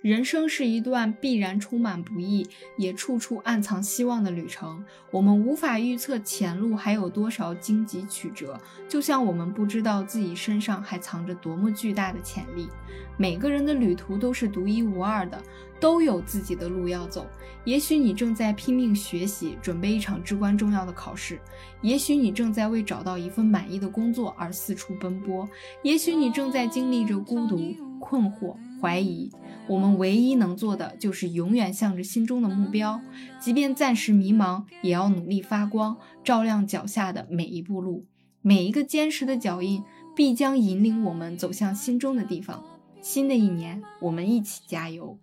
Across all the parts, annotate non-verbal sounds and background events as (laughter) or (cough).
人生是一段必然充满不易，也处处暗藏希望的旅程。我们无法预测前路还有多少荆棘曲折，就像我们不知道自己身上还藏着多么巨大的潜力。每个人的旅途都是独一无二的，都有自己的路要走。也许你正在拼命学习，准备一场至关重要的考试；也许你正在为找到一份满意的工作而四处奔波；也许你正在经历着孤独、困惑、怀疑。我们唯一能做的就是永远向着心中的目标，即便暂时迷茫，也要努力发光，照亮脚下的每一步路。每一个坚实的脚印，必将引领我们走向心中的地方。新的一年，我们一起加油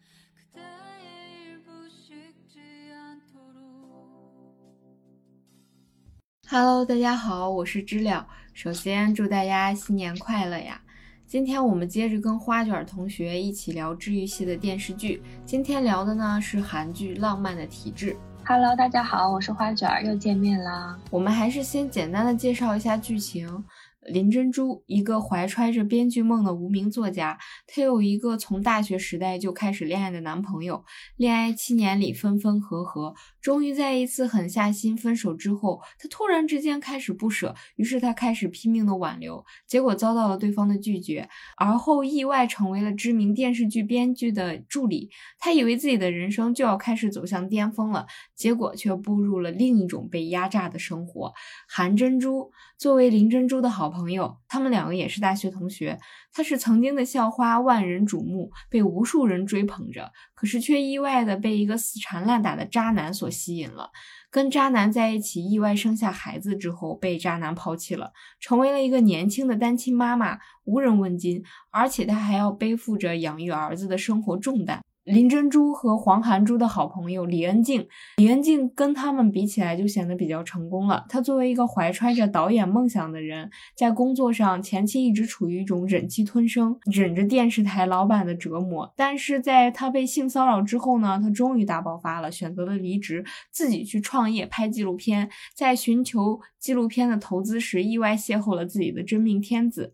！Hello，大家好，我是知了。首先祝大家新年快乐呀！今天我们接着跟花卷同学一起聊治愈系的电视剧。今天聊的呢是韩剧《浪漫的体质》。Hello，大家好，我是花卷，又见面啦。我们还是先简单的介绍一下剧情。林珍珠，一个怀揣着编剧梦的无名作家，她有一个从大学时代就开始恋爱的男朋友，恋爱七年里分分合合，终于在一次狠下心分手之后，他突然之间开始不舍，于是他开始拼命的挽留，结果遭到了对方的拒绝，而后意外成为了知名电视剧编剧的助理。他以为自己的人生就要开始走向巅峰了，结果却步入了另一种被压榨的生活。韩珍珠作为林珍珠的好。朋友，他们两个也是大学同学。他是曾经的校花，万人瞩目，被无数人追捧着。可是却意外的被一个死缠烂打的渣男所吸引了。跟渣男在一起，意外生下孩子之后，被渣男抛弃了，成为了一个年轻的单亲妈妈，无人问津，而且她还要背负着养育儿子的生活重担。林珍珠和黄寒珠的好朋友李恩静，李恩静跟他们比起来就显得比较成功了。她作为一个怀揣着导演梦想的人，在工作上前期一直处于一种忍气吞声，忍着电视台老板的折磨。但是在她被性骚扰之后呢，她终于大爆发了，选择了离职，自己去创业拍纪录片。在寻求纪录片的投资时，意外邂逅了自己的真命天子。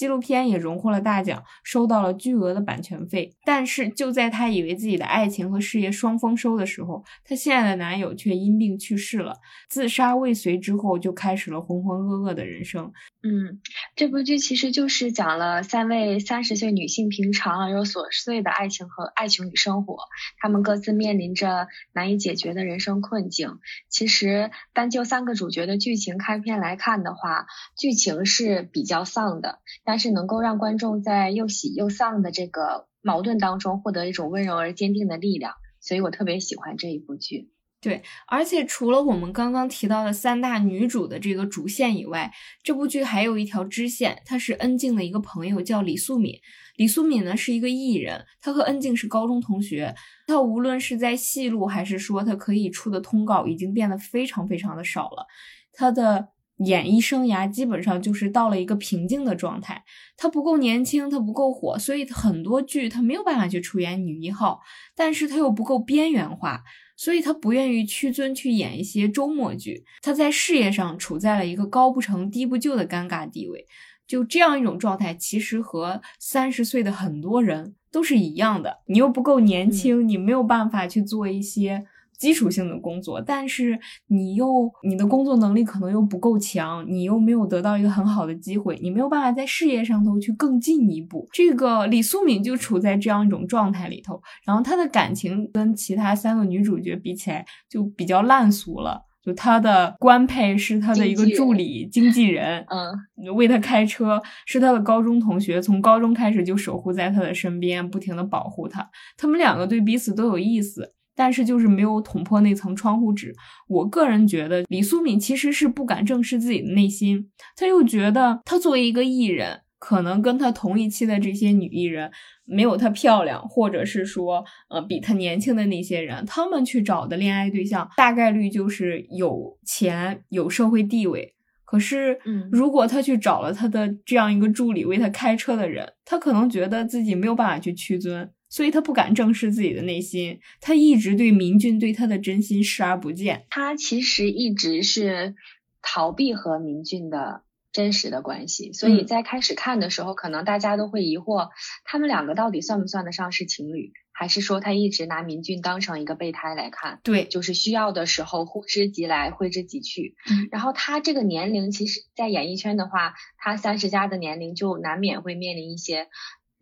纪录片也荣获了大奖，收到了巨额的版权费。但是就在她以为自己的爱情和事业双丰收的时候，她现在的男友却因病去世了，自杀未遂之后就开始了浑浑噩噩的人生。嗯，这部剧其实就是讲了三位三十岁女性平常而又琐碎的爱情和爱情与生活，她们各自面临着难以解决的人生困境。其实单就三个主角的剧情开篇来看的话，剧情是比较丧的。但是能够让观众在又喜又丧的这个矛盾当中获得一种温柔而坚定的力量，所以我特别喜欢这一部剧。对，而且除了我们刚刚提到的三大女主的这个主线以外，这部剧还有一条支线，她是恩静的一个朋友，叫李素敏。李素敏呢是一个艺人，她和恩静是高中同学。她无论是在戏路还是说她可以出的通告，已经变得非常非常的少了。她的。演艺生涯基本上就是到了一个瓶颈的状态，她不够年轻，她不够火，所以很多剧她没有办法去出演女一号，但是她又不够边缘化，所以她不愿意屈尊去演一些周末剧。她在事业上处在了一个高不成低不就的尴尬地位，就这样一种状态，其实和三十岁的很多人都是一样的。你又不够年轻，你没有办法去做一些。基础性的工作，但是你又你的工作能力可能又不够强，你又没有得到一个很好的机会，你没有办法在事业上头去更进一步。这个李素敏就处在这样一种状态里头，然后她的感情跟其他三个女主角比起来就比较烂俗了。就她的官配是她的一个助理经纪人，嗯，为她开车，是她的高中同学，从高中开始就守护在她的身边，不停的保护她。他们两个对彼此都有意思。但是就是没有捅破那层窗户纸。我个人觉得李素敏其实是不敢正视自己的内心，她又觉得她作为一个艺人，可能跟她同一期的这些女艺人没有她漂亮，或者是说，呃，比她年轻的那些人，他们去找的恋爱对象大概率就是有钱、有社会地位。可是，如果他去找了他的这样一个助理为他开车的人，他可能觉得自己没有办法去屈尊。所以他不敢正视自己的内心，他一直对明俊对他的真心视而不见。他其实一直是逃避和明俊的真实的关系。所以在开始看的时候，可能大家都会疑惑，他们两个到底算不算得上是情侣，还是说他一直拿明俊当成一个备胎来看？对，就是需要的时候呼之即来，挥之即去。嗯，然后他这个年龄，其实，在演艺圈的话，他三十加的年龄就难免会面临一些。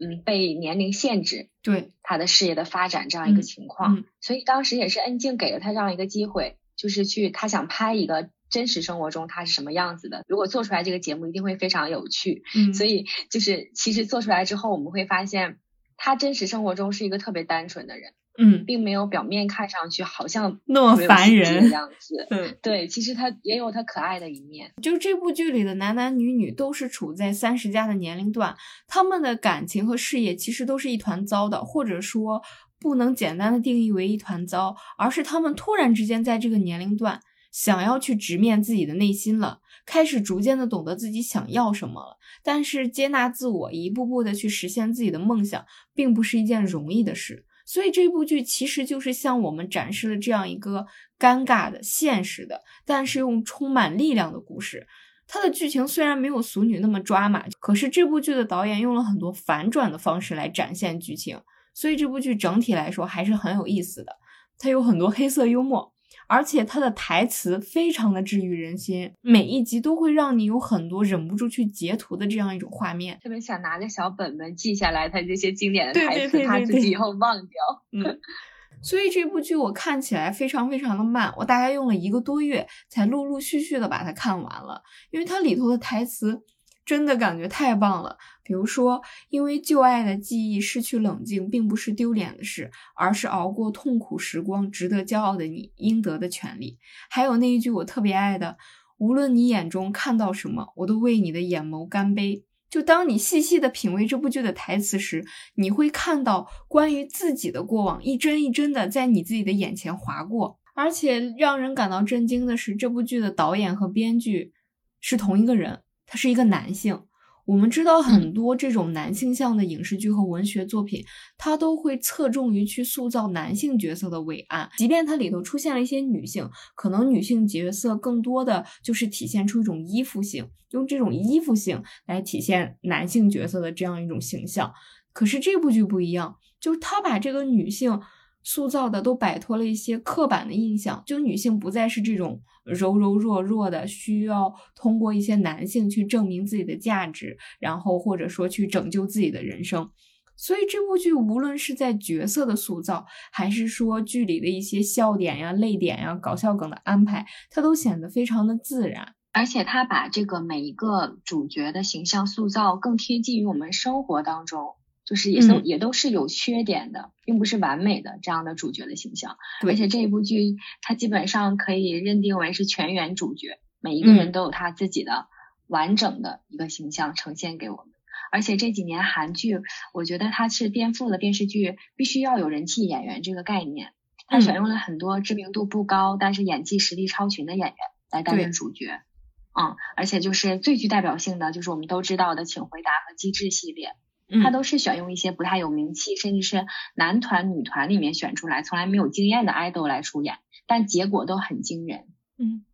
嗯，被年龄限制，对他的事业的发展这样一个情况，所以当时也是恩静给了他这样一个机会，就是去他想拍一个真实生活中他是什么样子的，如果做出来这个节目一定会非常有趣，嗯，所以就是其实做出来之后，我们会发现他真实生活中是一个特别单纯的人。嗯，并没有表面看上去好像那么烦人的样子。嗯，对，其实他也有他可爱的一面。就是这部剧里的男男女女都是处在三十加的年龄段，他们的感情和事业其实都是一团糟的，或者说不能简单的定义为一团糟，而是他们突然之间在这个年龄段想要去直面自己的内心了，开始逐渐的懂得自己想要什么了。但是接纳自我，一步步的去实现自己的梦想，并不是一件容易的事。所以这部剧其实就是向我们展示了这样一个尴尬的、现实的，但是又充满力量的故事。它的剧情虽然没有《俗女》那么抓马，可是这部剧的导演用了很多反转的方式来展现剧情，所以这部剧整体来说还是很有意思的。它有很多黑色幽默。而且它的台词非常的治愈人心，每一集都会让你有很多忍不住去截图的这样一种画面，特别想拿个小本本记下来他这些经典的台词，怕自己以后忘掉。嗯，(laughs) 所以这部剧我看起来非常非常的慢，我大概用了一个多月才陆陆续续的把它看完了，因为它里头的台词。真的感觉太棒了。比如说，因为旧爱的记忆失去冷静，并不是丢脸的事，而是熬过痛苦时光值得骄傲的你应得的权利。还有那一句我特别爱的：“无论你眼中看到什么，我都为你的眼眸干杯。”就当你细细的品味这部剧的台词时，你会看到关于自己的过往一帧一帧的在你自己的眼前划过。而且让人感到震惊的是，这部剧的导演和编剧是同一个人。他是一个男性，我们知道很多这种男性向的影视剧和文学作品，它都会侧重于去塑造男性角色的伟岸，即便它里头出现了一些女性，可能女性角色更多的就是体现出一种依附性，用这种依附性来体现男性角色的这样一种形象。可是这部剧不一样，就是他把这个女性。塑造的都摆脱了一些刻板的印象，就女性不再是这种柔柔弱弱的，需要通过一些男性去证明自己的价值，然后或者说去拯救自己的人生。所以这部剧无论是在角色的塑造，还是说剧里的一些笑点呀、泪点呀、搞笑梗的安排，它都显得非常的自然，而且他把这个每一个主角的形象塑造更贴近于我们生活当中。就是也都也都是有缺点的，并不是完美的这样的主角的形象。而且这一部剧它基本上可以认定为是全员主角，每一个人都有他自己的完整的一个形象呈现给我们。而且这几年韩剧，我觉得它是颠覆了电视剧必须要有人气演员这个概念。它选用了很多知名度不高，但是演技实力超群的演员来担任主角。嗯，而且就是最具代表性的，就是我们都知道的《请回答》和《机智》系列。他都是选用一些不太有名气，甚至是男团、女团里面选出来，从来没有经验的 idol 来出演，但结果都很惊人。嗯，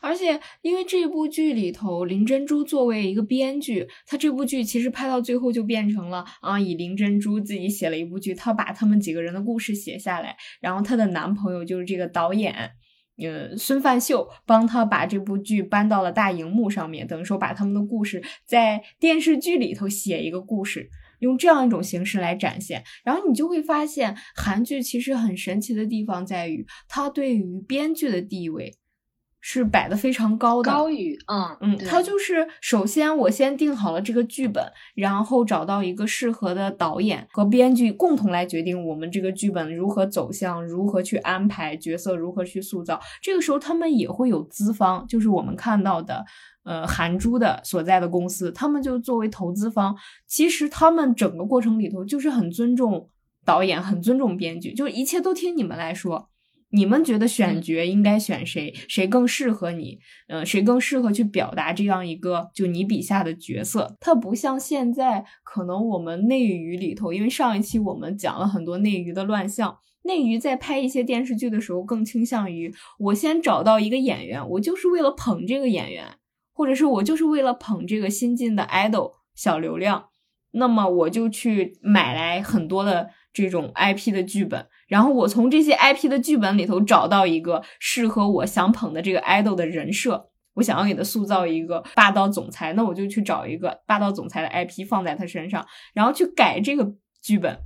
而且因为这部剧里头，林珍珠作为一个编剧，她这部剧其实拍到最后就变成了啊，以林珍珠自己写了一部剧，她把他们几个人的故事写下来，然后她的男朋友就是这个导演。呃，孙范秀帮他把这部剧搬到了大荧幕上面，等于说把他们的故事在电视剧里头写一个故事，用这样一种形式来展现。然后你就会发现，韩剧其实很神奇的地方在于，它对于编剧的地位。是摆的非常高的，高于，嗯嗯，他就是首先我先定好了这个剧本，然后找到一个适合的导演和编剧共同来决定我们这个剧本如何走向，如何去安排角色，如何去塑造。这个时候他们也会有资方，就是我们看到的，呃，韩珠的所在的公司，他们就作为投资方，其实他们整个过程里头就是很尊重导演，很尊重编剧，就一切都听你们来说。你们觉得选角应该选谁？谁更适合你？嗯，谁更适合去表达这样一个就你笔下的角色？它不像现在，可能我们内娱里头，因为上一期我们讲了很多内娱的乱象。内娱在拍一些电视剧的时候，更倾向于我先找到一个演员，我就是为了捧这个演员，或者是我就是为了捧这个新晋的 idol 小流量，那么我就去买来很多的这种 IP 的剧本，然后我从这些 IP 的剧本里头找到一个适合我想捧的这个 idol 的人设，我想要给他塑造一个霸道总裁，那我就去找一个霸道总裁的 IP 放在他身上，然后去改这个剧本。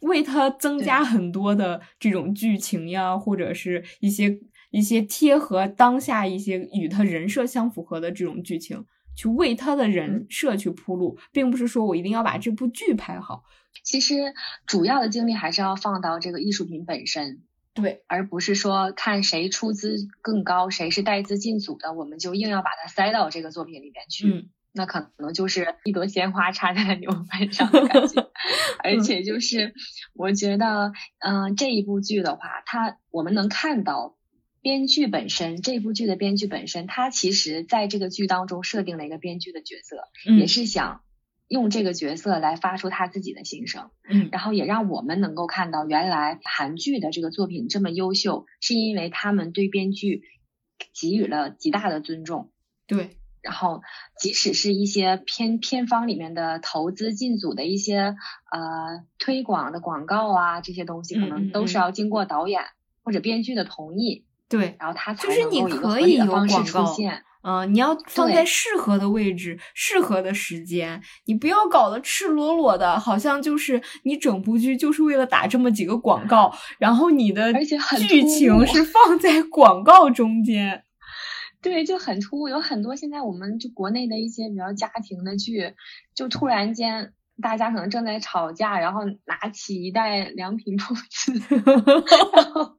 为他增加很多的这种剧情呀，或者是一些一些贴合当下一些与他人设相符合的这种剧情，去为他的人设去铺路，并不是说我一定要把这部剧拍好。其实主要的精力还是要放到这个艺术品本身，对，而不是说看谁出资更高，谁是带资进组的，我们就硬要把它塞到这个作品里面去。嗯。那可能就是一朵鲜花插在牛 (laughs) 粪上的感觉，(laughs) 而且就是我觉得，嗯，这一部剧的话，它我们能看到编剧本身，这部剧的编剧本身，他其实在这个剧当中设定了一个编剧的角色，也是想用这个角色来发出他自己的心声，嗯，然后也让我们能够看到，原来韩剧的这个作品这么优秀，是因为他们对编剧给予了极大的尊重，对。然后，即使是一些偏偏方里面的投资进组的一些呃推广的广告啊，这些东西可能都是要经过导演或者编剧的同意，对，然后他才能够以合理的方式出现。嗯，你要放在适合的位置、适合的时间，你不要搞得赤裸裸的，好像就是你整部剧就是为了打这么几个广告，然后你的剧情是放在广告中间。(laughs) 对，就很突兀，有很多现在我们就国内的一些比较家庭的剧，就突然间大家可能正在吵架，然后拿起一袋良品铺子，然后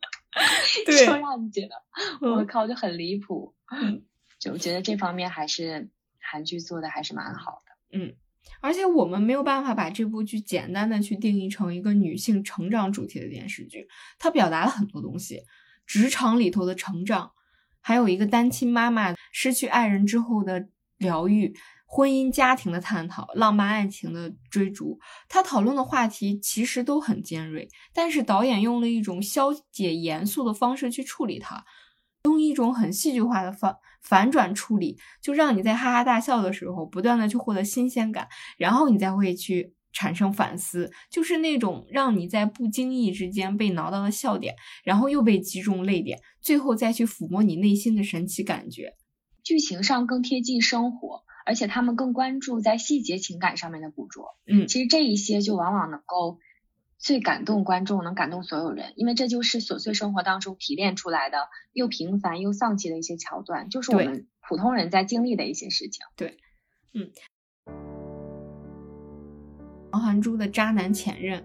就让你觉得我靠，就很离谱。就我觉得这方面还是韩剧做的还是蛮好的。嗯，而且我们没有办法把这部剧简单的去定义成一个女性成长主题的电视剧，它表达了很多东西，职场里头的成长。还有一个单亲妈妈失去爱人之后的疗愈，婚姻家庭的探讨，浪漫爱情的追逐。他讨论的话题其实都很尖锐，但是导演用了一种消解严肃的方式去处理它，用一种很戏剧化的反反转处理，就让你在哈哈大笑的时候不断的去获得新鲜感，然后你再会去。产生反思，就是那种让你在不经意之间被挠到的笑点，然后又被击中泪点，最后再去抚摸你内心的神奇感觉。剧情上更贴近生活，而且他们更关注在细节情感上面的捕捉。嗯，其实这一些就往往能够最感动观众，能感动所有人，因为这就是琐碎生活当中提炼出来的又平凡又丧气的一些桥段，就是我们普通人在经历的一些事情。对，嗯。王寒珠的渣男前任，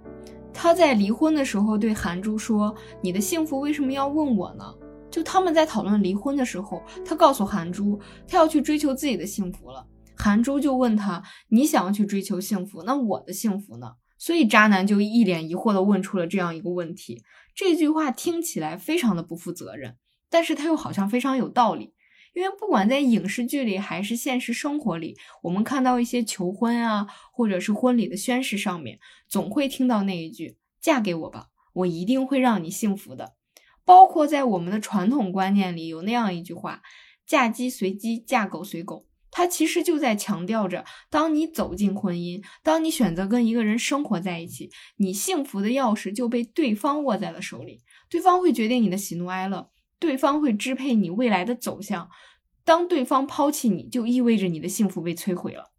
他在离婚的时候对韩珠说：“你的幸福为什么要问我呢？”就他们在讨论离婚的时候，他告诉韩珠，他要去追求自己的幸福了。韩珠就问他：“你想要去追求幸福，那我的幸福呢？”所以渣男就一脸疑惑的问出了这样一个问题。这句话听起来非常的不负责任，但是他又好像非常有道理。因为不管在影视剧里还是现实生活里，我们看到一些求婚啊，或者是婚礼的宣誓上面，总会听到那一句“嫁给我吧，我一定会让你幸福的”。包括在我们的传统观念里，有那样一句话：“嫁鸡随鸡，嫁狗随狗。”它其实就在强调着，当你走进婚姻，当你选择跟一个人生活在一起，你幸福的钥匙就被对方握在了手里，对方会决定你的喜怒哀乐。对方会支配你未来的走向，当对方抛弃你，就意味着你的幸福被摧毁了。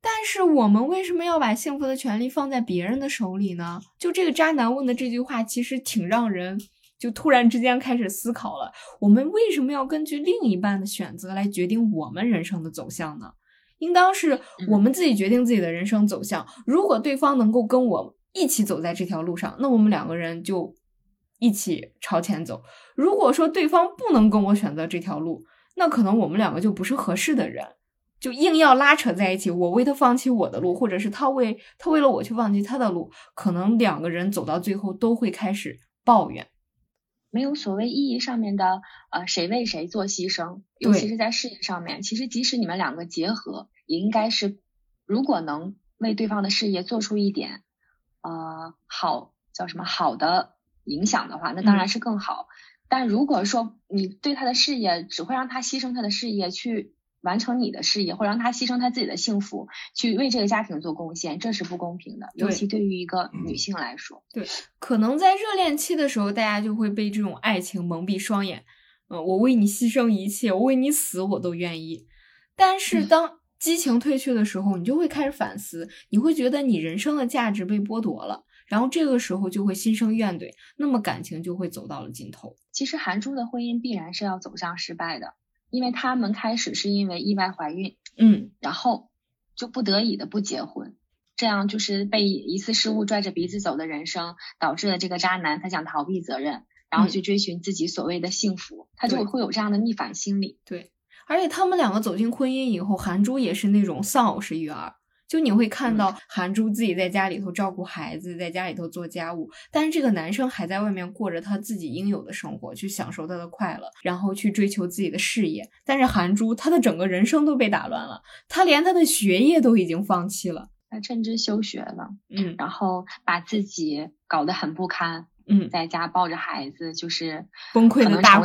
但是我们为什么要把幸福的权利放在别人的手里呢？就这个渣男问的这句话，其实挺让人就突然之间开始思考了：我们为什么要根据另一半的选择来决定我们人生的走向呢？应当是我们自己决定自己的人生走向。如果对方能够跟我一起走在这条路上，那我们两个人就。一起朝前走。如果说对方不能跟我选择这条路，那可能我们两个就不是合适的人，就硬要拉扯在一起。我为他放弃我的路，或者是他为他为了我去放弃他的路，可能两个人走到最后都会开始抱怨。没有所谓意义上面的呃谁为谁做牺牲，尤其是在事业上面。其实即使你们两个结合，也应该是如果能为对方的事业做出一点呃好叫什么好的。影响的话，那当然是更好。但如果说你对他的事业只会让他牺牲他的事业，去完成你的事业，或者让他牺牲他自己的幸福，去为这个家庭做贡献，这是不公平的。尤其对于一个女性来说，对，可能在热恋期的时候，大家就会被这种爱情蒙蔽双眼。嗯，我为你牺牲一切，我为你死，我都愿意。但是当激情褪去的时候，你就会开始反思，你会觉得你人生的价值被剥夺了，然后这个时候就会心生怨怼，那么感情就会走到了尽头。其实韩珠的婚姻必然是要走向失败的。因为他们开始是因为意外怀孕，嗯，然后就不得已的不结婚，这样就是被一次失误拽着鼻子走的人生，导致了这个渣男他想逃避责任，然后去追寻自己所谓的幸福，他就会有这样的逆反心理。对，而且他们两个走进婚姻以后，韩珠也是那种丧偶式育儿。就你会看到韩珠自己在家里头照顾孩子，在家里头做家务，但是这个男生还在外面过着他自己应有的生活，去享受他的快乐，然后去追求自己的事业。但是韩珠他的整个人生都被打乱了，他连他的学业都已经放弃了，他趁机休学了，嗯，然后把自己搞得很不堪。嗯，在家抱着孩子，就是崩溃的大哭，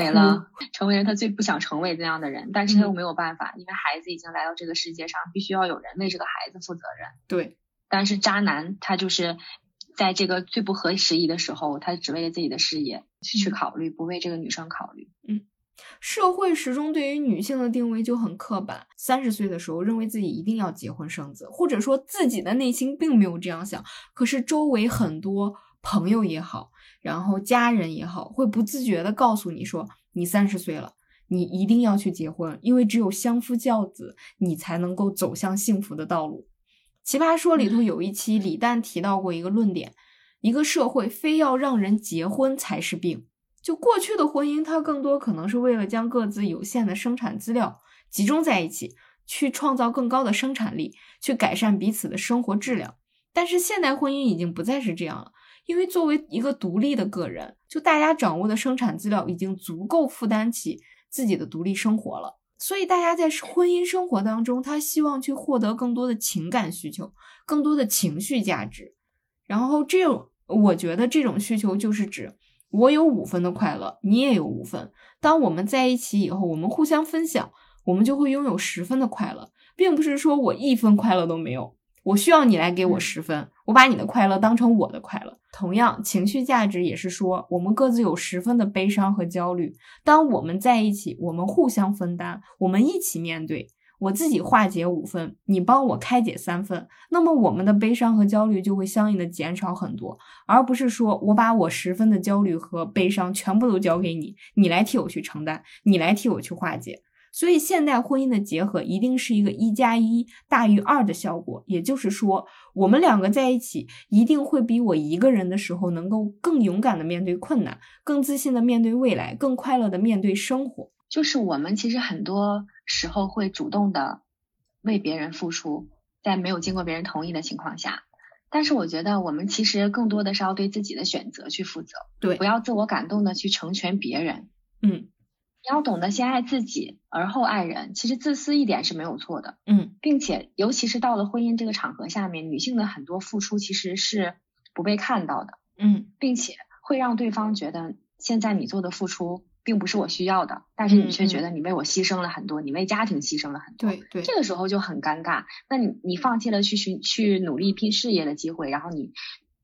成为了他最不想成为那样的人。但是他又没有办法，因为孩子已经来到这个世界上，必须要有人为这个孩子负责任。对，但是渣男他就是在这个最不合时宜的时候，他只为了自己的事业去考虑，不为这个女生考虑。嗯，社会始终对于女性的定位就很刻板。三十岁的时候，认为自己一定要结婚生子，或者说自己的内心并没有这样想，可是周围很多朋友也好。然后家人也好，会不自觉的告诉你说，你三十岁了，你一定要去结婚，因为只有相夫教子，你才能够走向幸福的道路。奇葩说里头有一期，李诞提到过一个论点：一个社会非要让人结婚才是病。就过去的婚姻，它更多可能是为了将各自有限的生产资料集中在一起，去创造更高的生产力，去改善彼此的生活质量。但是现代婚姻已经不再是这样了。因为作为一个独立的个人，就大家掌握的生产资料已经足够负担起自己的独立生活了，所以大家在婚姻生活当中，他希望去获得更多的情感需求，更多的情绪价值。然后这种，我觉得这种需求就是指我有五分的快乐，你也有五分。当我们在一起以后，我们互相分享，我们就会拥有十分的快乐，并不是说我一分快乐都没有。我需要你来给我十分，我把你的快乐当成我的快乐。同样，情绪价值也是说，我们各自有十分的悲伤和焦虑。当我们在一起，我们互相分担，我们一起面对。我自己化解五分，你帮我开解三分，那么我们的悲伤和焦虑就会相应的减少很多，而不是说我把我十分的焦虑和悲伤全部都交给你，你来替我去承担，你来替我去化解。所以，现代婚姻的结合一定是一个一加一大于二的效果。也就是说，我们两个在一起，一定会比我一个人的时候能够更勇敢的面对困难，更自信的面对未来，更快乐的面对生活。就是我们其实很多时候会主动的为别人付出，在没有经过别人同意的情况下。但是，我觉得我们其实更多的是要对自己的选择去负责，对，不要自我感动的去成全别人。嗯。你要懂得先爱自己，而后爱人。其实自私一点是没有错的，嗯，并且尤其是到了婚姻这个场合下面，女性的很多付出其实是不被看到的，嗯，并且会让对方觉得现在你做的付出并不是我需要的，但是你却觉得你为我牺牲了很多，你为家庭牺牲了很多，对对，这个时候就很尴尬。那你你放弃了去寻去努力拼事业的机会，然后你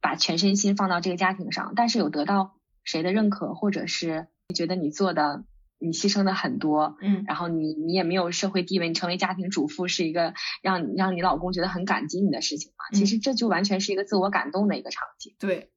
把全身心放到这个家庭上，但是有得到谁的认可，或者是觉得你做的。你牺牲的很多，嗯，然后你你也没有社会地位，你成为家庭主妇是一个让让你老公觉得很感激你的事情嘛？其实这就完全是一个自我感动的一个场景，对。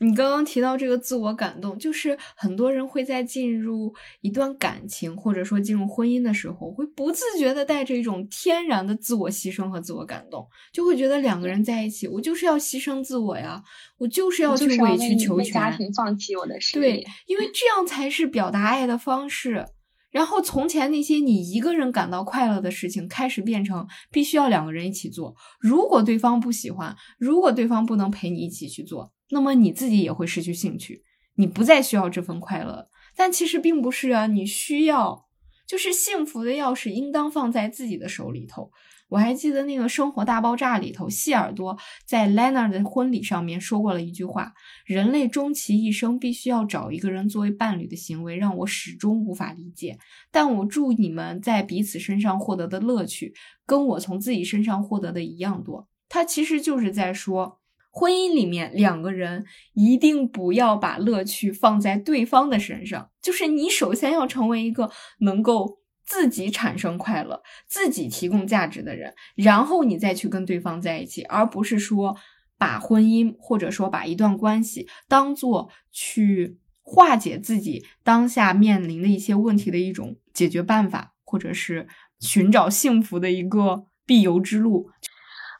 你刚刚提到这个自我感动，就是很多人会在进入一段感情或者说进入婚姻的时候，会不自觉的带着一种天然的自我牺牲和自我感动，就会觉得两个人在一起，我就是要牺牲自我呀，我就是要去委曲求全，家庭放弃我的事业，对，因为这样才是表达爱的方式。然后从前那些你一个人感到快乐的事情，开始变成必须要两个人一起做。如果对方不喜欢，如果对方不能陪你一起去做。那么你自己也会失去兴趣，你不再需要这份快乐。但其实并不是啊，你需要，就是幸福的钥匙应当放在自己的手里头。我还记得那个《生活大爆炸》里头，谢耳朵在 Lena 的婚礼上面说过了一句话：“人类终其一生必须要找一个人作为伴侣的行为，让我始终无法理解。但我祝你们在彼此身上获得的乐趣，跟我从自己身上获得的一样多。”他其实就是在说，婚姻里面两个人一定不要把乐趣放在对方的身上，就是你首先要成为一个能够。自己产生快乐，自己提供价值的人，然后你再去跟对方在一起，而不是说把婚姻或者说把一段关系当做去化解自己当下面临的一些问题的一种解决办法，或者是寻找幸福的一个必由之路。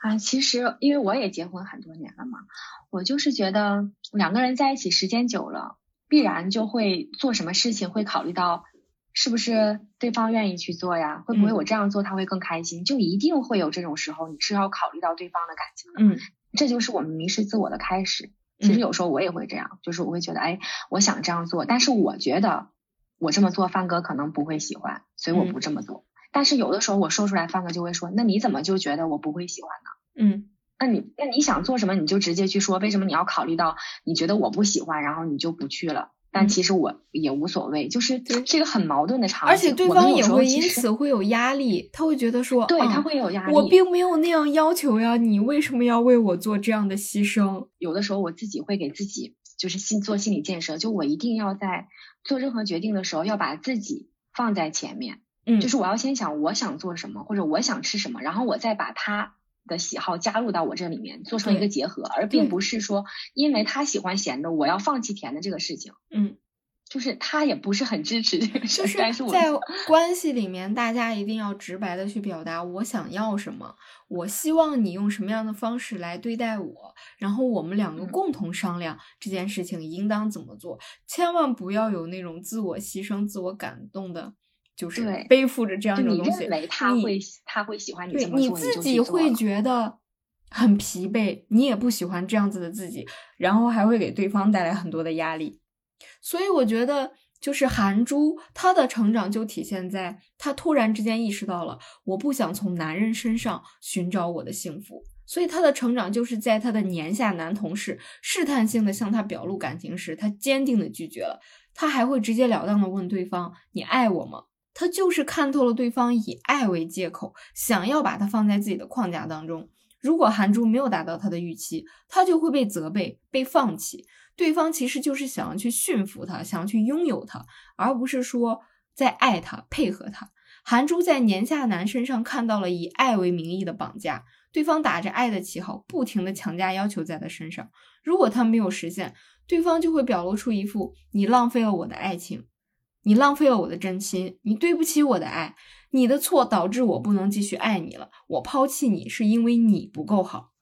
啊，其实因为我也结婚很多年了嘛，我就是觉得两个人在一起时间久了，必然就会做什么事情会考虑到。是不是对方愿意去做呀？会不会我这样做他会更开心？就一定会有这种时候，你是要考虑到对方的感情的。嗯，这就是我们迷失自我的开始。其实有时候我也会这样，就是我会觉得，哎，我想这样做，但是我觉得我这么做，范哥可能不会喜欢，所以我不这么做。但是有的时候我说出来，范哥就会说，那你怎么就觉得我不会喜欢呢？嗯，那你那你想做什么，你就直接去说，为什么你要考虑到你觉得我不喜欢，然后你就不去了？但其实我也无所谓，就是这个很矛盾的场景，而且对方也会因此会有压力，他会觉得说，对他会有压力，我并没有那样要求呀，你为什么要为我做这样的牺牲？有的时候我自己会给自己就是心做心理建设，就我一定要在做任何决定的时候要把自己放在前面，嗯，就是我要先想我想做什么或者我想吃什么，然后我再把他。的喜好加入到我这里面，做成一个结合，而并不是说因为他喜欢咸的，我要放弃甜的这个事情。嗯，就是他也不是很支持这个事。就是在关系里面，大家一定要直白的去表达我想要什么，我希望你用什么样的方式来对待我，然后我们两个共同商量这件事情应当怎么做，千万不要有那种自我牺牲、自我感动的。就是背负着这样一种东西，你认为他会他会喜欢你这么做，你自己会觉得很疲惫，你也不喜欢这样子的自己，然后还会给对方带来很多的压力。所以我觉得，就是韩珠她的成长就体现在她突然之间意识到了，我不想从男人身上寻找我的幸福。所以她的成长就是在她的年下男同事试探性的向她表露感情时，她坚定的拒绝了。她还会直截了当的问对方：“你爱我吗？”他就是看透了对方以爱为借口，想要把他放在自己的框架当中。如果韩珠没有达到他的预期，他就会被责备、被放弃。对方其实就是想要去驯服他，想要去拥有他，而不是说在爱他、配合他。韩珠在年下男身上看到了以爱为名义的绑架，对方打着爱的旗号，不停的强加要求在他身上。如果他没有实现，对方就会表露出一副你浪费了我的爱情。你浪费了我的真心，你对不起我的爱，你的错导致我不能继续爱你了。我抛弃你是因为你不够好。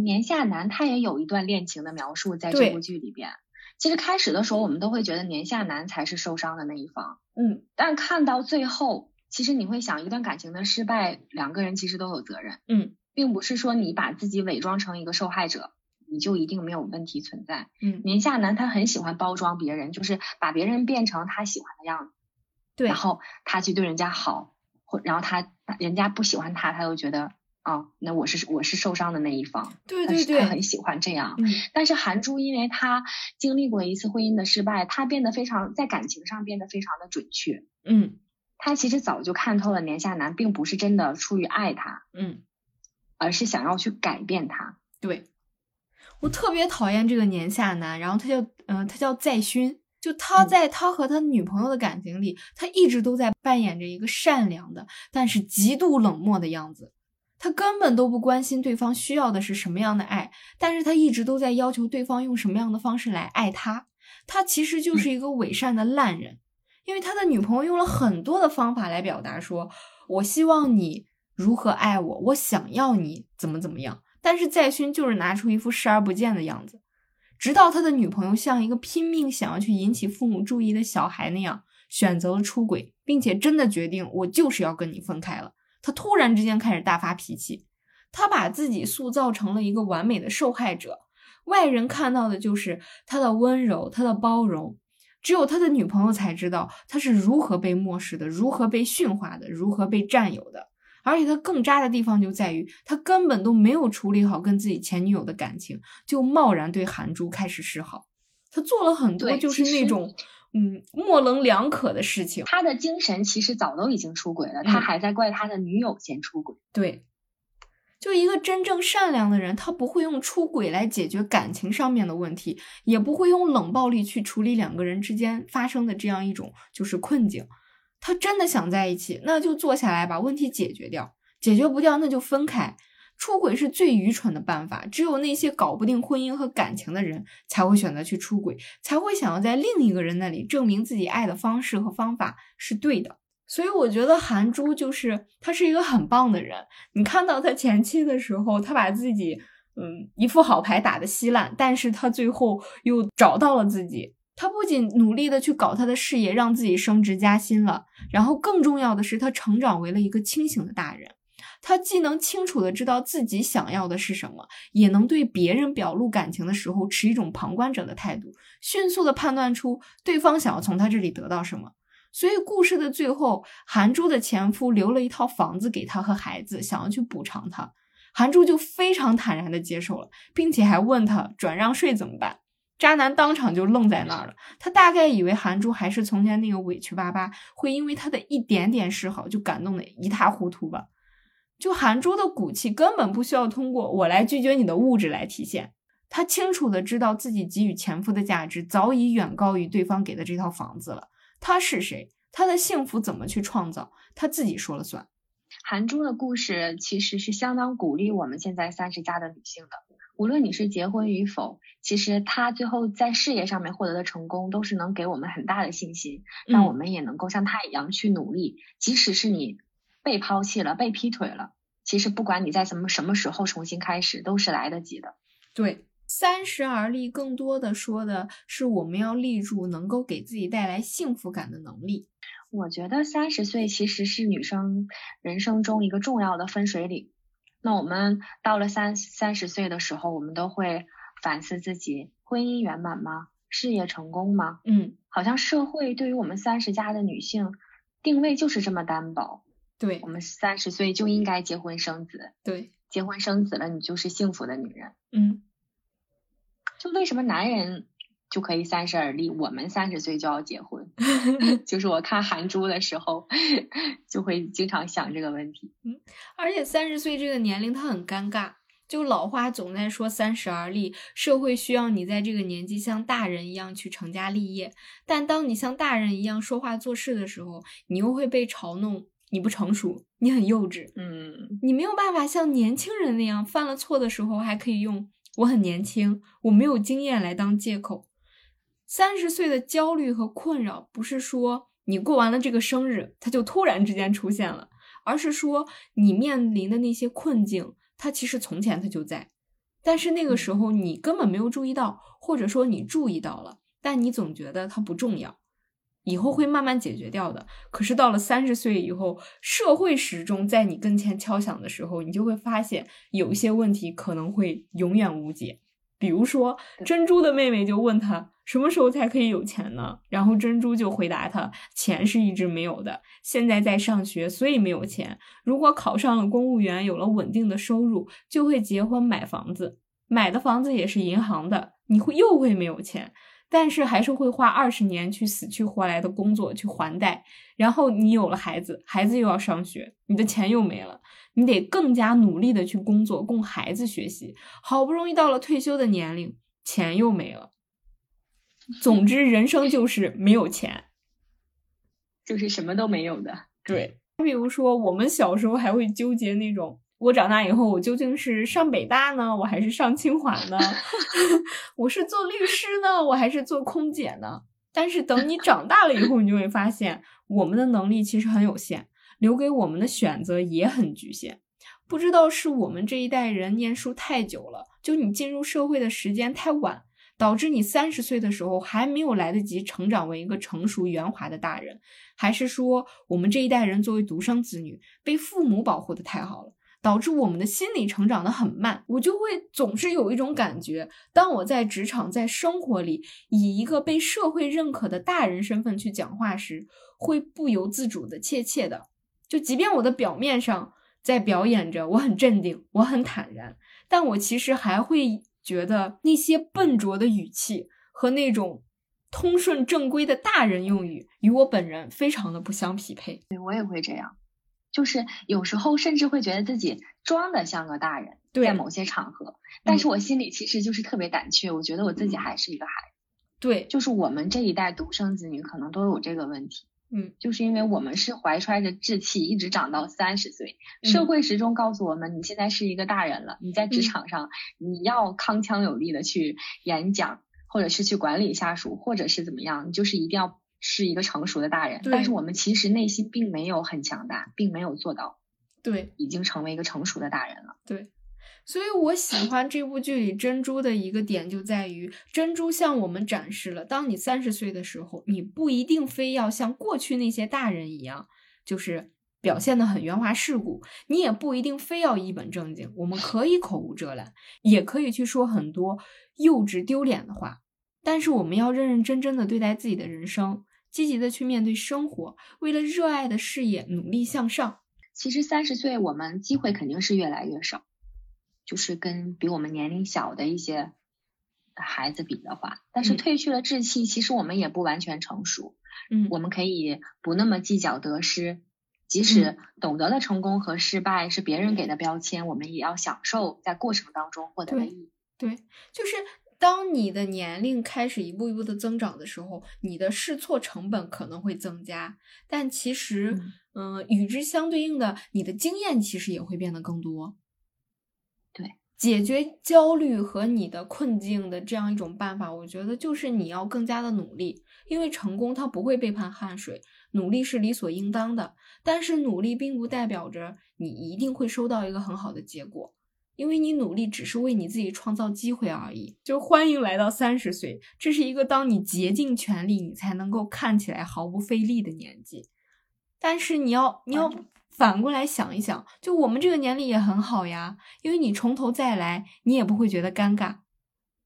年下男他也有一段恋情的描述在这部剧里边。其实开始的时候我们都会觉得年下男才是受伤的那一方，嗯，但看到最后，其实你会想，一段感情的失败，两个人其实都有责任，嗯，并不是说你把自己伪装成一个受害者。你就一定没有问题存在。嗯，年下男他很喜欢包装别人，就是把别人变成他喜欢的样子。对，然后他去对人家好，或然后他人家不喜欢他，他又觉得啊，那我是我是受伤的那一方。对对对，他很喜欢这样。嗯，但是韩珠因为他经历过一次婚姻的失败，他变得非常在感情上变得非常的准确。嗯，他其实早就看透了年下男并不是真的出于爱他，嗯，而是想要去改变他。对。我特别讨厌这个年下男，然后他叫嗯，他叫在勋，就他在他和他女朋友的感情里，他一直都在扮演着一个善良的，但是极度冷漠的样子。他根本都不关心对方需要的是什么样的爱，但是他一直都在要求对方用什么样的方式来爱他。他其实就是一个伪善的烂人，因为他的女朋友用了很多的方法来表达说：“我希望你如何爱我，我想要你怎么怎么样。”但是在勋就是拿出一副视而不见的样子，直到他的女朋友像一个拼命想要去引起父母注意的小孩那样选择了出轨，并且真的决定我就是要跟你分开了。他突然之间开始大发脾气，他把自己塑造成了一个完美的受害者，外人看到的就是他的温柔，他的包容，只有他的女朋友才知道他是如何被漠视的，如何被驯化的，如何被占有的。而且他更渣的地方就在于，他根本都没有处理好跟自己前女友的感情，就贸然对韩珠开始示好。他做了很多就是那种嗯模棱两可的事情。他的精神其实早都已经出轨了，他还在怪他的女友先出轨。对，就一个真正善良的人，他不会用出轨来解决感情上面的问题，也不会用冷暴力去处理两个人之间发生的这样一种就是困境。他真的想在一起，那就坐下来把问题解决掉；解决不掉，那就分开。出轨是最愚蠢的办法，只有那些搞不定婚姻和感情的人才会选择去出轨，才会想要在另一个人那里证明自己爱的方式和方法是对的。所以我觉得韩珠就是他是一个很棒的人。你看到他前期的时候，他把自己嗯一副好牌打得稀烂，但是他最后又找到了自己。他不仅努力的去搞他的事业，让自己升职加薪了，然后更重要的是，他成长为了一个清醒的大人。他既能清楚的知道自己想要的是什么，也能对别人表露感情的时候持一种旁观者的态度，迅速的判断出对方想要从他这里得到什么。所以故事的最后，韩珠的前夫留了一套房子给他和孩子，想要去补偿他，韩珠就非常坦然的接受了，并且还问他转让税怎么办。渣男当场就愣在那儿了，他大概以为韩珠还是从前那个委屈巴巴，会因为他的一点点示好就感动的一塌糊涂吧？就韩珠的骨气根本不需要通过我来拒绝你的物质来体现，他清楚的知道自己给予前夫的价值早已远高于对方给的这套房子了。他是谁？他的幸福怎么去创造？他自己说了算。韩珠的故事其实是相当鼓励我们现在三十加的女性的。无论你是结婚与否，其实她最后在事业上面获得的成功，都是能给我们很大的信心，让我们也能够像她一样去努力。即使是你被抛弃了、被劈腿了，其实不管你在什么什么时候重新开始，都是来得及的。对，三十而立，更多的说的是我们要立住能够给自己带来幸福感的能力。我觉得三十岁其实是女生人生中一个重要的分水岭。那我们到了三三十岁的时候，我们都会反思自己：婚姻圆满吗？事业成功吗？嗯，好像社会对于我们三十加的女性定位就是这么单薄。对，我们三十岁就应该结婚生子。对，结婚生子了，你就是幸福的女人。嗯，就为什么男人？就可以三十而立，我们三十岁就要结婚。(laughs) 就是我看韩珠的时候，就会经常想这个问题。嗯，而且三十岁这个年龄，他很尴尬。就老话总在说三十而立，社会需要你在这个年纪像大人一样去成家立业。但当你像大人一样说话做事的时候，你又会被嘲弄你不成熟，你很幼稚。嗯，你没有办法像年轻人那样，犯了错的时候还可以用我很年轻，我没有经验来当借口。三十岁的焦虑和困扰，不是说你过完了这个生日，它就突然之间出现了，而是说你面临的那些困境，它其实从前它就在，但是那个时候你根本没有注意到，或者说你注意到了，但你总觉得它不重要，以后会慢慢解决掉的。可是到了三十岁以后，社会时钟在你跟前敲响的时候，你就会发现有一些问题可能会永远无解。比如说，珍珠的妹妹就问他什么时候才可以有钱呢？然后珍珠就回答他：钱是一直没有的，现在在上学，所以没有钱。如果考上了公务员，有了稳定的收入，就会结婚买房子，买的房子也是银行的，你会又会没有钱。但是还是会花二十年去死去活来的工作去还贷，然后你有了孩子，孩子又要上学，你的钱又没了，你得更加努力的去工作供孩子学习，好不容易到了退休的年龄，钱又没了。总之，人生就是没有钱，就是什么都没有的。对，比如说我们小时候还会纠结那种。我长大以后，我究竟是上北大呢，我还是上清华呢？(laughs) 我是做律师呢，我还是做空姐呢？但是等你长大了以后，你就会发现，我们的能力其实很有限，留给我们的选择也很局限。不知道是我们这一代人念书太久了，就你进入社会的时间太晚，导致你三十岁的时候还没有来得及成长为一个成熟圆滑的大人，还是说我们这一代人作为独生子女，被父母保护的太好了？导致我们的心理成长的很慢，我就会总是有一种感觉，当我在职场、在生活里以一个被社会认可的大人身份去讲话时，会不由自主的怯怯的。就即便我的表面上在表演着我很镇定，我很坦然，但我其实还会觉得那些笨拙的语气和那种通顺正规的大人用语与我本人非常的不相匹配。对我也会这样，就是有时候甚至会觉得自己装的像个大人，在某些场合，但是我心里其实就是特别胆怯，我觉得我自己还是一个孩子。对，就是我们这一代独生子女可能都有这个问题。嗯，就是因为我们是怀揣着志气一直长到三十岁，社会始终告诉我们，你现在是一个大人了，你在职场上你要铿锵有力的去演讲，或者是去管理下属，或者是怎么样，你就是一定要是一个成熟的大人。但是我们其实内心并没有很强大，并没有做到，对，已经成为一个成熟的大人了。对。所以我喜欢这部剧里珍珠的一个点，就在于珍珠向我们展示了，当你三十岁的时候，你不一定非要像过去那些大人一样，就是表现的很圆滑世故，你也不一定非要一本正经，我们可以口无遮拦，也可以去说很多幼稚丢脸的话，但是我们要认认真真的对待自己的人生，积极的去面对生活，为了热爱的事业努力向上。其实三十岁，我们机会肯定是越来越少。就是跟比我们年龄小的一些孩子比的话，但是褪去了稚气，其实我们也不完全成熟。嗯，我们可以不那么计较得失，即使懂得了成功和失败是别人给的标签，我们也要享受在过程当中获得的意义。对，就是当你的年龄开始一步一步的增长的时候，你的试错成本可能会增加，但其实，嗯，与之相对应的，你的经验其实也会变得更多。对解决焦虑和你的困境的这样一种办法，我觉得就是你要更加的努力，因为成功它不会背叛汗水，努力是理所应当的。但是努力并不代表着你一定会收到一个很好的结果，因为你努力只是为你自己创造机会而已。就欢迎来到三十岁，这是一个当你竭尽全力，你才能够看起来毫不费力的年纪。但是你要，你要。反过来想一想，就我们这个年龄也很好呀，因为你从头再来，你也不会觉得尴尬，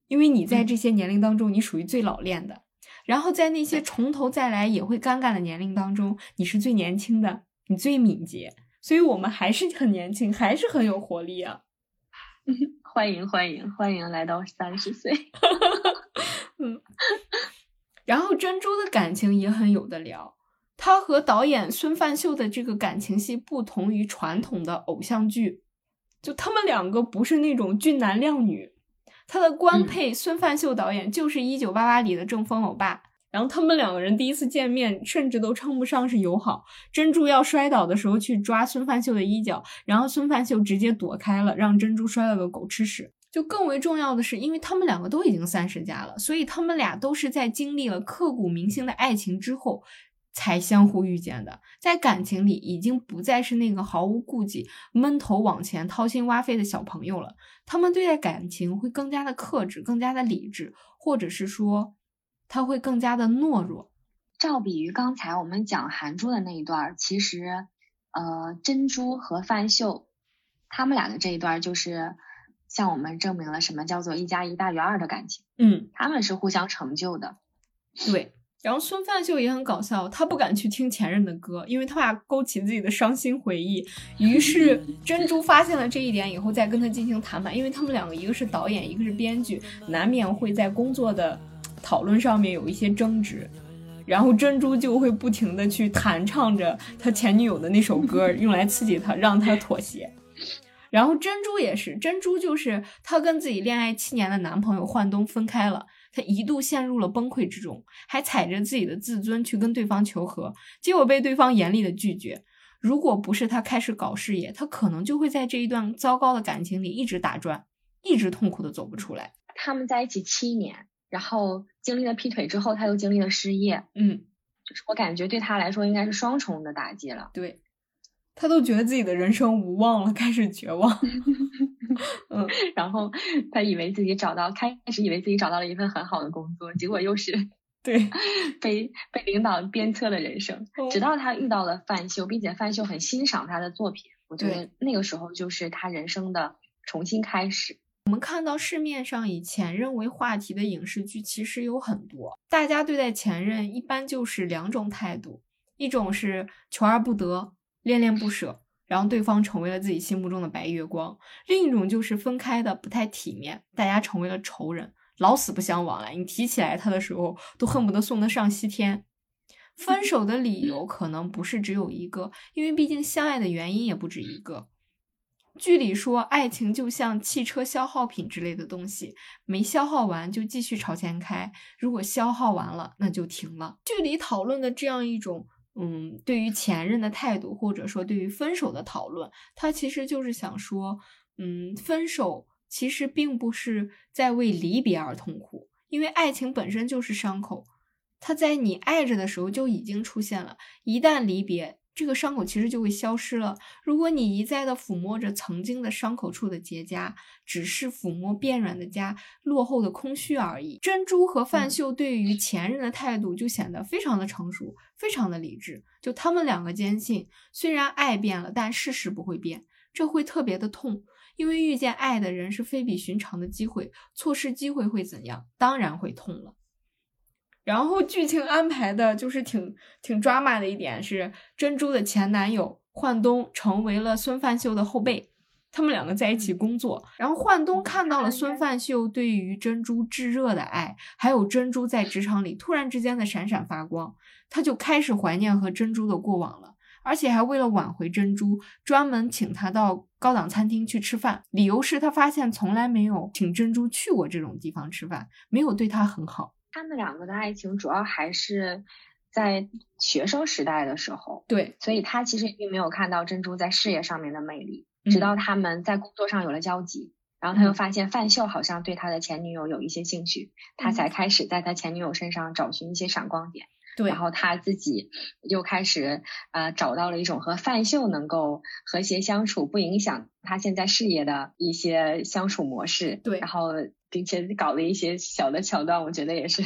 因为你在这些年龄当中，你属于最老练的。然后在那些从头再来也会尴尬的年龄当中，你是最年轻的，你最敏捷，所以我们还是很年轻，还是很有活力啊！(laughs) 欢迎欢迎欢迎来到三十岁，(laughs) 嗯。然后珍珠的感情也很有的聊。他和导演孙范秀的这个感情戏不同于传统的偶像剧，就他们两个不是那种俊男靓女，他的官配孙范秀导演就是一九八八里的正风欧巴，然后他们两个人第一次见面甚至都称不上是友好。珍珠要摔倒的时候去抓孙范秀的衣角，然后孙范秀直接躲开了，让珍珠摔了个狗吃屎。就更为重要的是，因为他们两个都已经三十加了，所以他们俩都是在经历了刻骨铭心的爱情之后。才相互遇见的，在感情里已经不再是那个毫无顾忌、闷头往前、掏心挖肺的小朋友了。他们对待感情会更加的克制、更加的理智，或者是说，他会更加的懦弱。照比于刚才我们讲韩珠的那一段，其实，呃，珍珠和范秀他们俩的这一段，就是向我们证明了什么叫做一加一大于二的感情。嗯，他们是互相成就的。对。然后孙范秀也很搞笑，他不敢去听前任的歌，因为他怕勾起自己的伤心回忆。于是 (laughs) 珍珠发现了这一点以后，再跟他进行谈判，因为他们两个一个是导演，一个是编剧，难免会在工作的讨论上面有一些争执。然后珍珠就会不停的去弹唱着他前女友的那首歌，用来刺激他，让他妥协。然后珍珠也是，珍珠就是她跟自己恋爱七年的男朋友焕东分开了。她一度陷入了崩溃之中，还踩着自己的自尊去跟对方求和，结果被对方严厉的拒绝。如果不是她开始搞事业，她可能就会在这一段糟糕的感情里一直打转，一直痛苦的走不出来。他们在一起七年，然后经历了劈腿之后，他又经历了失业，嗯，就是我感觉对他来说应该是双重的打击了。对。他都觉得自己的人生无望了，开始绝望。(laughs) 嗯，然后他以为自己找到，开始以为自己找到了一份很好的工作，结果又是 (laughs) 对被被领导鞭策的人生。直到他遇到了范秀，并且范秀很欣赏他的作品，我觉得那个时候就是他人生的重新开始。我们看到市面上以前任为话题的影视剧其实有很多，大家对待前任一般就是两种态度，一种是求而不得。恋恋不舍，然后对方成为了自己心目中的白月光；另一种就是分开的不太体面，大家成为了仇人，老死不相往来。你提起来他的时候，都恨不得送他上西天。分手的理由可能不是只有一个，因为毕竟相爱的原因也不止一个。剧里说，爱情就像汽车消耗品之类的东西，没消耗完就继续朝前开，如果消耗完了，那就停了。剧里讨论的这样一种，嗯，对于前任的态度，或者说对于分手的讨论，他其实就是想说，嗯，分手其实并不是在为离别而痛苦，因为爱情本身就是伤口，它在你爱着的时候就已经出现了，一旦离别。这个伤口其实就会消失了。如果你一再的抚摸着曾经的伤口处的结痂，只是抚摸变软的痂，落后的空虚而已。珍珠和范秀对于前任的态度就显得非常的成熟，非常的理智。就他们两个坚信，虽然爱变了，但事实不会变。这会特别的痛，因为遇见爱的人是非比寻常的机会，错失机会会怎样？当然会痛了。然后剧情安排的就是挺挺抓马的一点是，珍珠的前男友焕东成为了孙范秀的后辈，他们两个在一起工作。然后焕东看到了孙范秀对于珍珠炙热的爱，还有珍珠在职场里突然之间的闪闪发光，他就开始怀念和珍珠的过往了，而且还为了挽回珍珠，专门请她到高档餐厅去吃饭，理由是他发现从来没有请珍珠去过这种地方吃饭，没有对她很好。他们两个的爱情主要还是在学生时代的时候，对，所以他其实并没有看到珍珠在事业上面的魅力，直到他们在工作上有了交集，然后他又发现范秀好像对他的前女友有一些兴趣，他才开始在他前女友身上找寻一些闪光点。对，然后他自己又开始呃找到了一种和范秀能够和谐相处，不影响他现在事业的一些相处模式。对，然后并且搞了一些小的桥段，我觉得也是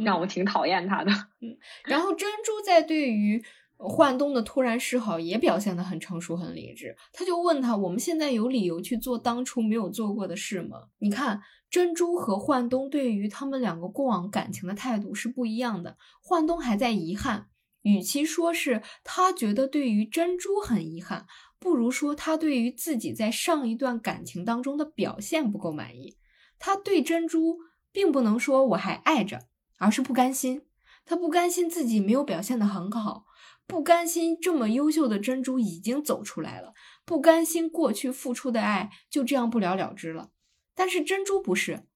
让我挺讨厌他的。嗯，然后珍珠在对于。焕东的突然示好也表现得很成熟、很理智。他就问他：“我们现在有理由去做当初没有做过的事吗？”你看，珍珠和焕东对于他们两个过往感情的态度是不一样的。焕东还在遗憾，与其说是他觉得对于珍珠很遗憾，不如说他对于自己在上一段感情当中的表现不够满意。他对珍珠并不能说我还爱着，而是不甘心。他不甘心自己没有表现得很好。不甘心这么优秀的珍珠已经走出来了，不甘心过去付出的爱就这样不了了之了。但是珍珠不是，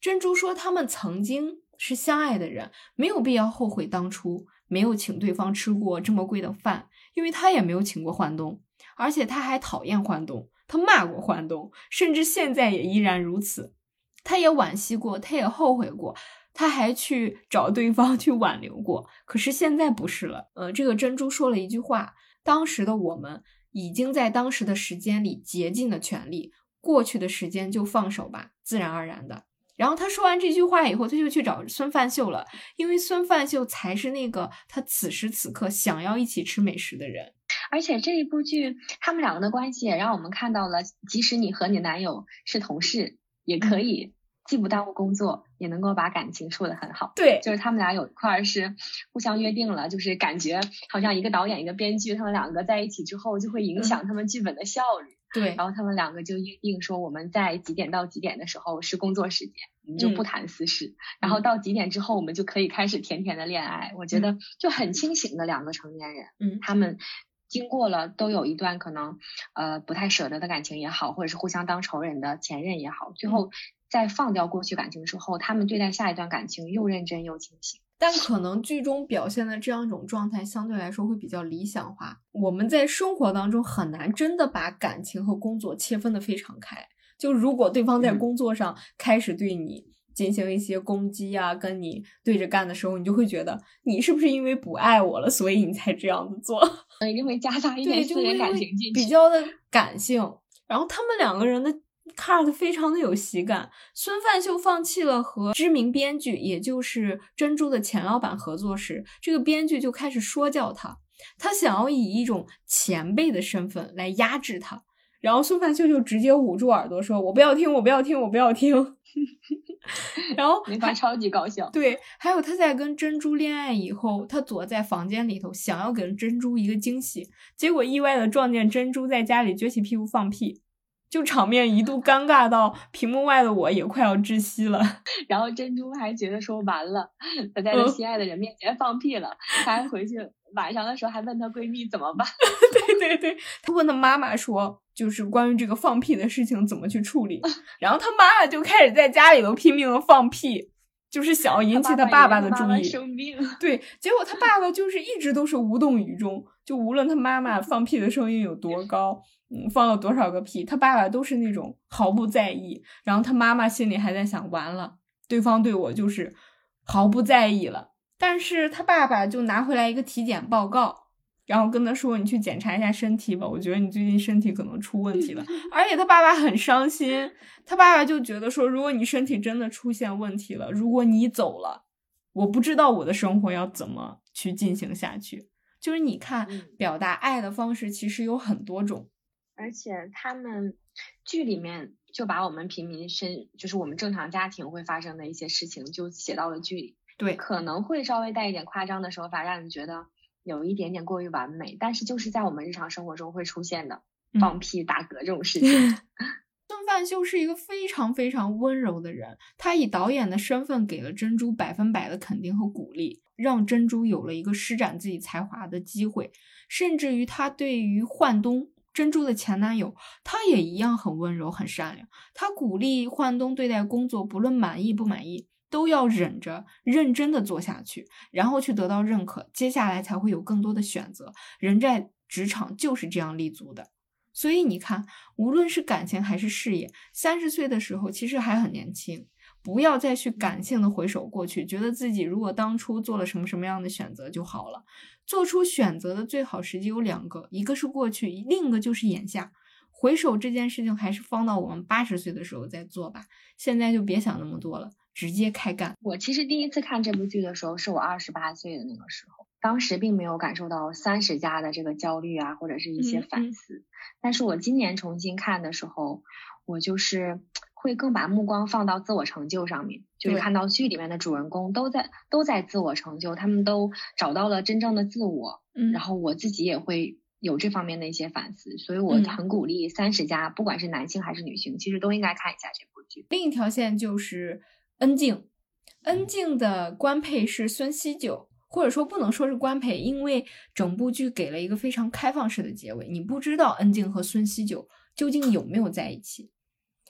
珍珠说他们曾经是相爱的人，没有必要后悔当初没有请对方吃过这么贵的饭，因为他也没有请过焕东，而且他还讨厌焕东，他骂过焕东，甚至现在也依然如此。他也惋惜过，他也后悔过。他还去找对方 (laughs) 去挽留过，可是现在不是了。呃，这个珍珠说了一句话：“当时的我们已经在当时的时间里竭尽了全力，过去的时间就放手吧，自然而然的。”然后他说完这句话以后，他就去找孙范秀了，因为孙范秀才是那个他此时此刻想要一起吃美食的人。而且这一部剧他们两个的关系也让我们看到了，即使你和你男友是同事，也可以。既不耽误工作，也能够把感情处得很好。对，就是他们俩有一块是互相约定了，就是感觉好像一个导演一个编剧，他们两个在一起之后就会影响他们剧本的效率。对，然后他们两个就约定说，我们在几点到几点的时候是工作时间，我们就不谈私事。然后到几点之后，我们就可以开始甜甜的恋爱。我觉得就很清醒的两个成年人，嗯，他们经过了都有一段可能呃不太舍得的感情也好，或者是互相当仇人的前任也好，最后。在放掉过去感情之后，他们对待下一段感情又认真又清醒。但可能剧中表现的这样一种状态，相对来说会比较理想化。我们在生活当中很难真的把感情和工作切分的非常开。就如果对方在工作上开始对你进行一些攻击啊，跟你对着干的时候，你就会觉得你是不是因为不爱我了，所以你才这样子做？一定会夹杂一点私人感情进去，比较的感性。然后他们两个人的。Cut 非常的有喜感。孙范秀放弃了和知名编剧，也就是珍珠的前老板合作时，这个编剧就开始说教他，他想要以一种前辈的身份来压制他。然后孙范秀就直接捂住耳朵说：“我不要听，我不要听，我不要听。”然后没法超级搞笑。对，还有他在跟珍珠恋爱以后，他躲在房间里头，想要给珍珠一个惊喜，结果意外的撞见珍珠在家里撅起屁股放屁。就场面一度尴尬到屏幕外的我也快要窒息了。(laughs) 然后珍珠还觉得说完了，她在她心爱的人面前放屁了，她还回去晚上的时候还问她闺蜜怎么办。(laughs) 对对对，她问她妈妈说，就是关于这个放屁的事情怎么去处理。(laughs) 然后她妈妈就开始在家里头拼命的放屁，就是想要引起她爸爸的注意。生病。对，结果她爸爸就是一直都是无动于衷，就无论她妈妈放屁的声音有多高。嗯，放了多少个屁，他爸爸都是那种毫不在意，然后他妈妈心里还在想，完了，对方对我就是毫不在意了。但是他爸爸就拿回来一个体检报告，然后跟他说：“你去检查一下身体吧，我觉得你最近身体可能出问题了。(laughs) ”而且他爸爸很伤心，他爸爸就觉得说：“如果你身体真的出现问题了，如果你走了，我不知道我的生活要怎么去进行下去。”就是你看，表达爱的方式其实有很多种。而且他们剧里面就把我们平民身，就是我们正常家庭会发生的一些事情，就写到了剧里。对，可能会稍微带一点夸张的手法，让你觉得有一点点过于完美。但是就是在我们日常生活中会出现的放屁、打嗝这种事情。(laughs) (laughs) 孙范秀是一个非常非常温柔的人，他以导演的身份给了珍珠百分百的肯定和鼓励，让珍珠有了一个施展自己才华的机会，甚至于他对于焕东。珍珠的前男友，他也一样很温柔、很善良。他鼓励焕东对待工作，不论满意不满意，都要忍着、认真的做下去，然后去得到认可，接下来才会有更多的选择。人在职场就是这样立足的。所以你看，无论是感情还是事业，三十岁的时候其实还很年轻。不要再去感性的回首过去，觉得自己如果当初做了什么什么样的选择就好了。做出选择的最好时机有两个，一个是过去，另一个就是眼下。回首这件事情，还是放到我们八十岁的时候再做吧。现在就别想那么多了，直接开干。我其实第一次看这部剧的时候，是我二十八岁的那个时候，当时并没有感受到三十加的这个焦虑啊，或者是一些反思。但是我今年重新看的时候，我就是。会更把目光放到自我成就上面，就是看到剧里面的主人公都在都在自我成就，他们都找到了真正的自我。嗯，然后我自己也会有这方面的一些反思，所以我很鼓励三十加，不管是男性还是女性，其实都应该看一下这部剧。另一条线就是恩静，恩静的官配是孙锡九，或者说不能说是官配，因为整部剧给了一个非常开放式的结尾，你不知道恩静和孙锡九究竟有没有在一起。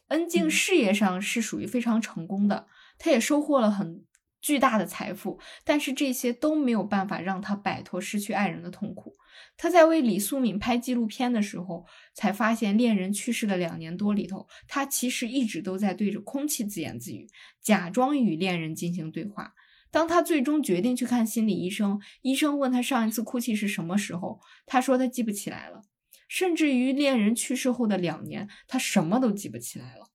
恩静事业上是属于非常成功的，她也收获了很巨大的财富，但是这些都没有办法让她摆脱失去爱人的痛苦。她在为李素敏拍纪录片的时候，才发现恋人去世的两年多里头，她其实一直都在对着空气自言自语，假装与恋人进行对话。当他最终决定去看心理医生，医生问他上一次哭泣是什么时候，他说他记不起来了。甚至于恋人去世后的两年，他什么都记不起来了。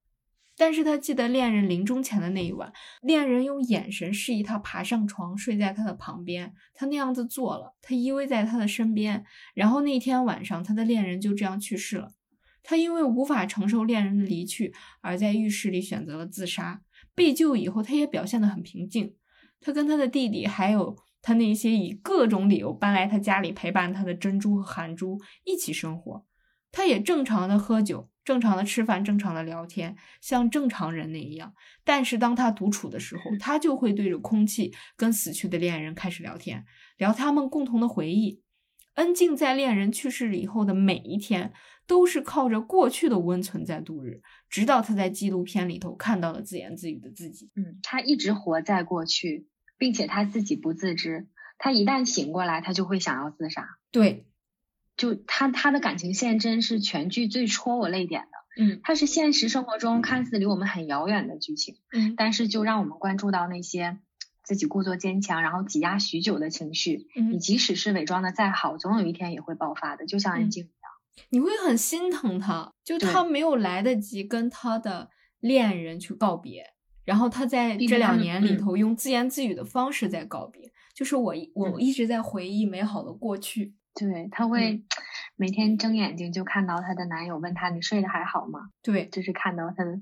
但是他记得恋人临终前的那一晚，恋人用眼神示意他爬上床，睡在他的旁边。他那样子做了，他依偎在他的身边。然后那天晚上，他的恋人就这样去世了。他因为无法承受恋人的离去，而在浴室里选择了自杀。被救以后，他也表现得很平静。他跟他的弟弟还有。他那些以各种理由搬来他家里陪伴他的珍珠和韩珠一起生活，他也正常的喝酒，正常的吃饭，正常的聊天，像正常人那一样。但是当他独处的时候，他就会对着空气跟死去的恋人开始聊天，聊他们共同的回忆。恩静在恋人去世以后的每一天，都是靠着过去的温存在度日，直到他在纪录片里头看到了自言自语的自己。嗯，他一直活在过去。并且他自己不自知，他一旦醒过来，他就会想要自杀。对，就他他的感情线真是全剧最戳我泪点的。嗯，他是现实生活中看似离我们很遥远的剧情，嗯，但是就让我们关注到那些自己故作坚强，然后挤压许久的情绪。嗯，你即使是伪装的再好，总有一天也会爆发的，就像安静一样。你会很心疼他，就他没有来得及跟他的恋人去告别。然后他在这两年里头用自言自语的方式在告别，就是我我一直在回忆美好的过去。对他会每天睁眼睛就看到她的男友问她：“你睡得还好吗？”对，就是看到他的，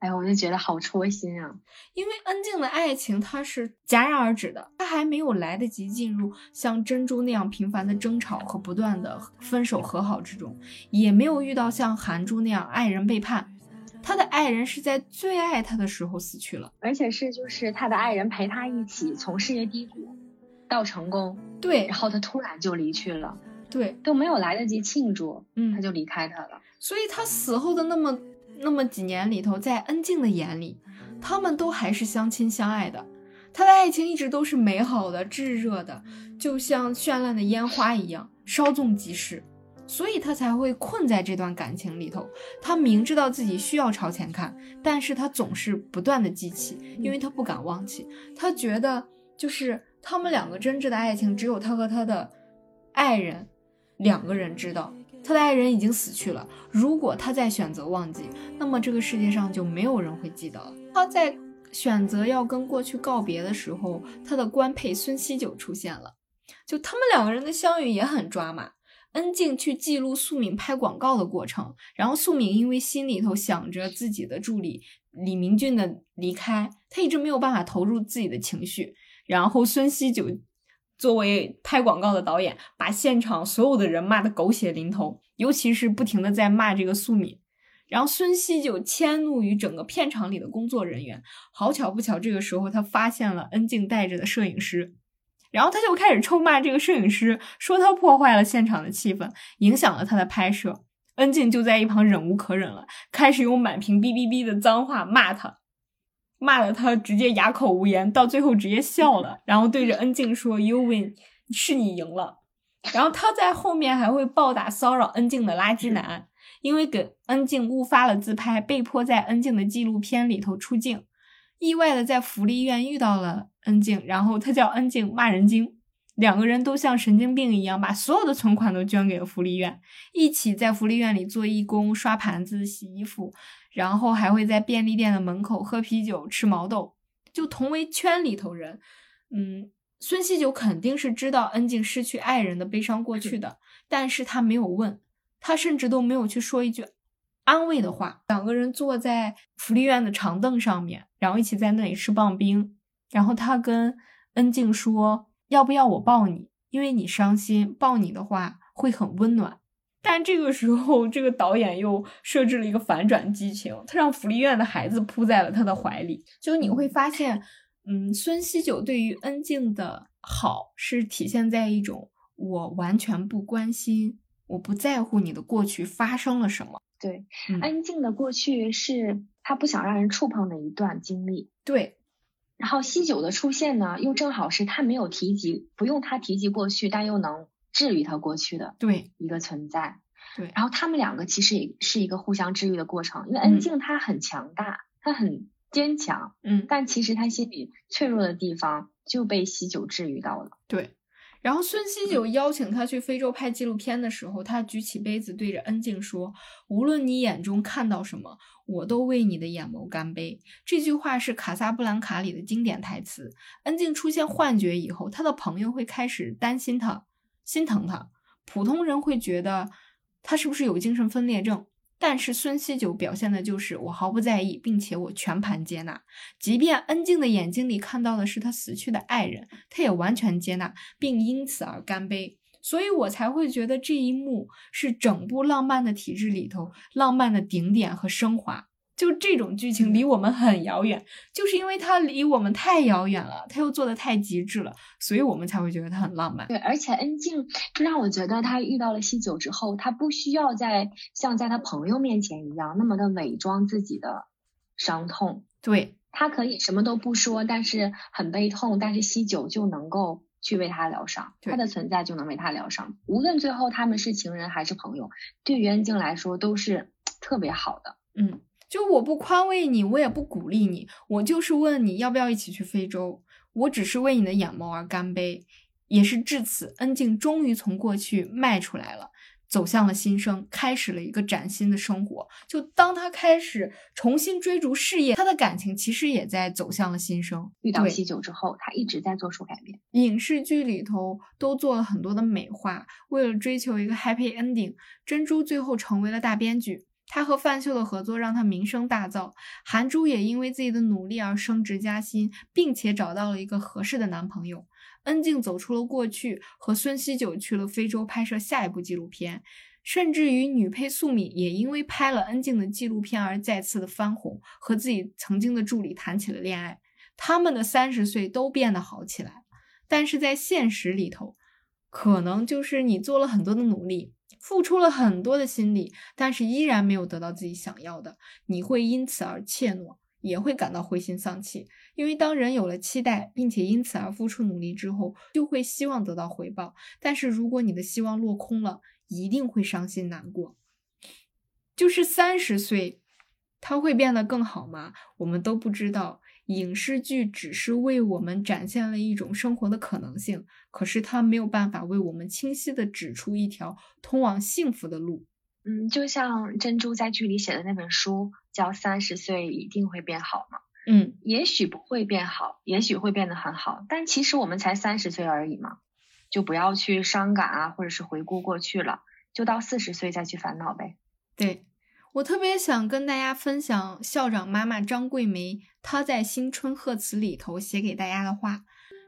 哎呀，我就觉得好戳心啊。因为恩静的爱情它是戛然而止的，她还没有来得及进入像珍珠那样频繁的争吵和不断的分手和好之中，也没有遇到像韩珠那样爱人背叛。他的爱人是在最爱他的时候死去了，而且是就是他的爱人陪他一起从事业低谷到成功，对，然后他突然就离去了，对，都没有来得及庆祝，嗯，他就离开他了。所以他死后的那么那么几年里头，在恩静的眼里，他们都还是相亲相爱的，他的爱情一直都是美好的、炙热的，就像绚烂的烟花一样，稍纵即逝。所以他才会困在这段感情里头。他明知道自己需要朝前看，但是他总是不断的记起，因为他不敢忘记。他觉得，就是他们两个真挚的爱情，只有他和他的爱人两个人知道。他的爱人已经死去了。如果他再选择忘记，那么这个世界上就没有人会记得了。他在选择要跟过去告别的时候，他的官配孙锡九出现了。就他们两个人的相遇也很抓马。恩静去记录素敏拍广告的过程，然后素敏因为心里头想着自己的助理李明俊的离开，他一直没有办法投入自己的情绪。然后孙熙九作为拍广告的导演，把现场所有的人骂得狗血淋头，尤其是不停的在骂这个素敏。然后孙熙九迁怒于整个片场里的工作人员。好巧不巧，这个时候他发现了恩静带着的摄影师。然后他就开始臭骂这个摄影师，说他破坏了现场的气氛，影响了他的拍摄。恩静就在一旁忍无可忍了，开始用满屏哔哔哔的脏话骂他，骂的他直接哑口无言，到最后直接笑了，然后对着恩静说：“You win，是你赢了。”然后他在后面还会暴打骚扰恩静的垃圾男，因为给恩静误发了自拍，被迫在恩静的纪录片里头出镜。意外的在福利院遇到了恩静，然后他叫恩静骂人精，两个人都像神经病一样，把所有的存款都捐给了福利院，一起在福利院里做义工、刷盘子、洗衣服，然后还会在便利店的门口喝啤酒、吃毛豆，就同为圈里头人。嗯，孙锡九肯定是知道恩静失去爱人的悲伤过去的，但是他没有问，他甚至都没有去说一句。安慰的话，两个人坐在福利院的长凳上面，然后一起在那里吃棒冰。然后他跟恩静说：“要不要我抱你？因为你伤心，抱你的话会很温暖。”但这个时候，这个导演又设置了一个反转剧情，他让福利院的孩子扑在了他的怀里。就你会发现，嗯，孙锡九对于恩静的好是体现在一种我完全不关心，我不在乎你的过去发生了什么。对，恩静的过去是他不想让人触碰的一段经历。对，然后西九的出现呢，又正好是他没有提及，不用他提及过去，但又能治愈他过去的对一个存在。对，然后他们两个其实也是一个互相治愈的过程，因为恩静她很强大，她很坚强，嗯，但其实她心里脆弱的地方就被西九治愈到了。对。然后孙锡九邀请他去非洲拍纪录片的时候，他举起杯子对着恩静说：“无论你眼中看到什么，我都为你的眼眸干杯。”这句话是《卡萨布兰卡》里的经典台词。恩静出现幻觉以后，他的朋友会开始担心他、心疼他，普通人会觉得他是不是有精神分裂症。但是孙锡九表现的就是我毫不在意，并且我全盘接纳。即便恩静的眼睛里看到的是他死去的爱人，他也完全接纳，并因此而干杯。所以我才会觉得这一幕是整部浪漫的体制里头浪漫的顶点和升华。就这种剧情离我们很遥远，就是因为它离我们太遥远了，它又做的太极致了，所以我们才会觉得它很浪漫。对，而且恩静就让我觉得他遇到了西九之后，他不需要再像在他朋友面前一样那么的伪装自己的伤痛。对他可以什么都不说，但是很悲痛，但是西九就能够去为他疗伤，他的存在就能为他疗伤。无论最后他们是情人还是朋友，对于恩静来说都是特别好的。嗯。就我不宽慰你，我也不鼓励你，我就是问你要不要一起去非洲。我只是为你的眼眸而干杯，也是至此，恩静终于从过去迈出来了。走向了新生，开始了一个崭新的生活。就当他开始重新追逐事业，他的感情其实也在走向了新生。遇到对喜酒之后，他一直在做出改变。影视剧里头都做了很多的美化，为了追求一个 happy ending，珍珠最后成为了大编剧。她和范秀的合作让她名声大噪，韩珠也因为自己的努力而升职加薪，并且找到了一个合适的男朋友。恩静走出了过去，和孙锡久去了非洲拍摄下一部纪录片，甚至于女配素敏也因为拍了恩静的纪录片而再次的翻红，和自己曾经的助理谈起了恋爱。他们的三十岁都变得好起来。但是在现实里头，可能就是你做了很多的努力，付出了很多的心力，但是依然没有得到自己想要的，你会因此而怯懦，也会感到灰心丧气。因为当人有了期待，并且因此而付出努力之后，就会希望得到回报。但是如果你的希望落空了，一定会伤心难过。就是三十岁，他会变得更好吗？我们都不知道。影视剧只是为我们展现了一种生活的可能性，可是它没有办法为我们清晰的指出一条通往幸福的路。嗯，就像珍珠在剧里写的那本书叫《三十岁一定会变好》吗。嗯，也许不会变好，也许会变得很好，但其实我们才三十岁而已嘛，就不要去伤感啊，或者是回顾过去了，就到四十岁再去烦恼呗。对。我特别想跟大家分享校长妈妈张桂梅她在《新春贺词》里头写给大家的话：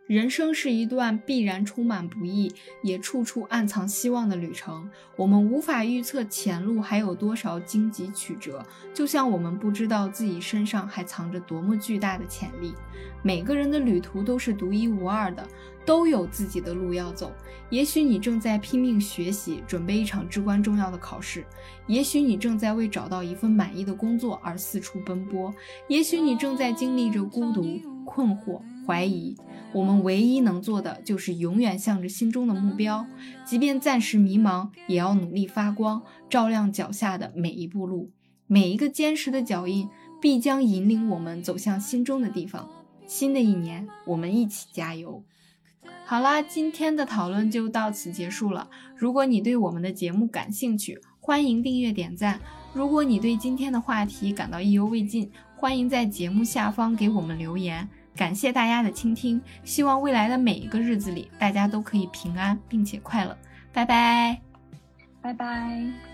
人生是一段必然充满不易，也处处暗藏希望的旅程。我们无法预测前路还有多少荆棘曲折，就像我们不知道自己身上还藏着多么巨大的潜力。每个人的旅途都是独一无二的，都有自己的路要走。也许你正在拼命学习，准备一场至关重要的考试；也许你正在为找到一份满意的工作而四处奔波；也许你正在经历着孤独、困惑、怀疑。我们唯一能做的就是永远向着心中的目标，即便暂时迷茫，也要努力发光，照亮脚下的每一步路。每一个坚实的脚印，必将引领我们走向心中的地方。新的一年，我们一起加油！好啦，今天的讨论就到此结束了。如果你对我们的节目感兴趣，欢迎订阅点赞。如果你对今天的话题感到意犹未尽，欢迎在节目下方给我们留言。感谢大家的倾听，希望未来的每一个日子里，大家都可以平安并且快乐。拜拜，拜拜。